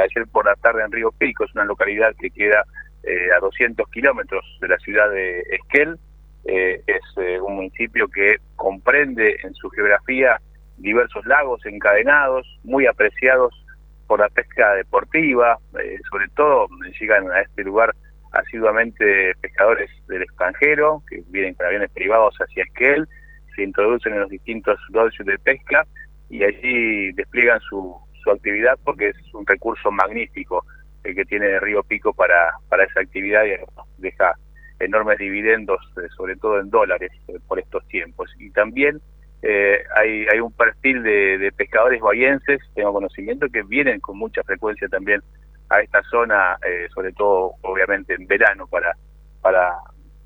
ayer por la tarde en Río Pico, es una localidad que queda a 200 kilómetros de la ciudad de Esquel. es un municipio que comprende en su geografía diversos lagos encadenados, muy apreciados por la pesca deportiva, sobre todo llegan a este lugar asiduamente pescadores del extranjero que vienen con aviones privados hacia Esquel, se introducen en los distintos socios de pesca y allí despliegan su, su actividad porque es un recurso magnífico el que tiene Río Pico para, para esa actividad y deja enormes dividendos, eh, sobre todo en dólares, eh, por estos tiempos. Y también eh, hay, hay un perfil de, de pescadores bahienses, tengo conocimiento, que vienen con mucha frecuencia también a esta zona, eh, sobre todo obviamente en verano, para, para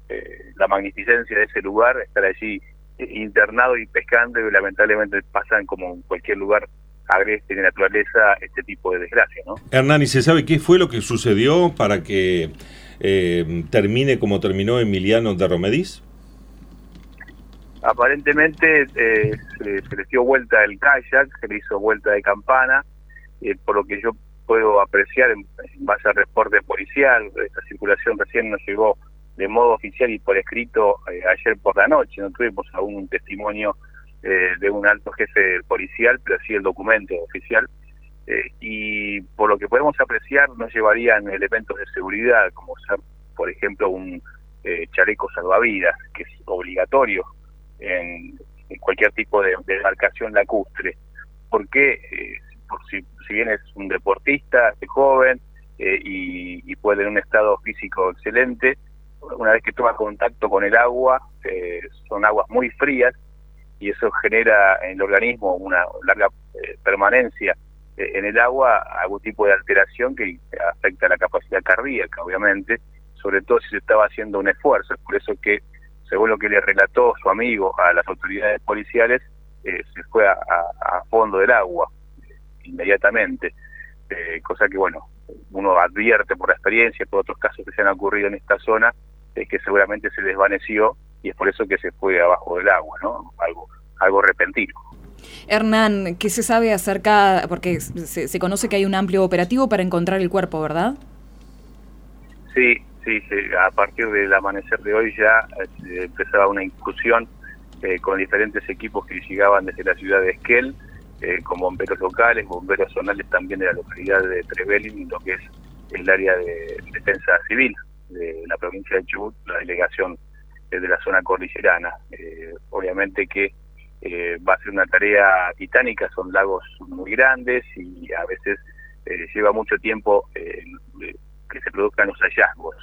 eh, la magnificencia de ese lugar, estar allí internado y pescando y lamentablemente pasan como en cualquier lugar agreste de naturaleza este tipo de desgracia. ¿no? Hernán, ¿y se sabe qué fue lo que sucedió para que eh, termine como terminó Emiliano de Romedís? Aparentemente se, se, le dio vuelta el kayak, se le hizo vuelta de campana, por lo que yo puedo apreciar en, base al reporte policial, esta circulación recién nos llegó de modo oficial y por escrito eh, ayer por la noche, no tuvimos aún un testimonio eh, de un alto jefe policial, pero sí el documento oficial, eh, y por lo que podemos apreciar no llevarían elementos de seguridad, como ser, por ejemplo, un chaleco salvavidas, que es obligatorio en, cualquier tipo de, de embarcación lacustre. ¿Por qué? si, si bien es un deportista, es joven eh, y, puede tener un estado físico excelente, una vez que toma contacto con el agua, eh, son aguas muy frías y eso genera en el organismo una larga eh, permanencia en el agua, algún tipo de alteración que afecta la capacidad cardíaca, obviamente, sobre todo si se estaba haciendo un esfuerzo. Es por eso que, según lo que le relató su amigo a las autoridades policiales, se fue a fondo del agua inmediatamente, eh, cosa que bueno, uno advierte por la experiencia, por otros casos que se han ocurrido en esta zona, es que seguramente se desvaneció y es por eso que se fue abajo del agua, ¿no? Algo, algo repentino. Hernán, ¿qué se sabe acerca, porque se, conoce que hay un amplio operativo para encontrar el cuerpo, ¿verdad? Sí, sí, a partir del amanecer de hoy ya eh, empezaba una incursión eh, con diferentes equipos que llegaban desde la ciudad de Esquel, eh, con bomberos locales, bomberos zonales también de la localidad de Trevelin, lo que es el área de defensa civil de la provincia de Chubut, la delegación de la zona cordillerana. Eh, obviamente que eh, va a ser una tarea titánica, son lagos muy grandes y a veces lleva mucho tiempo que se produzcan los hallazgos.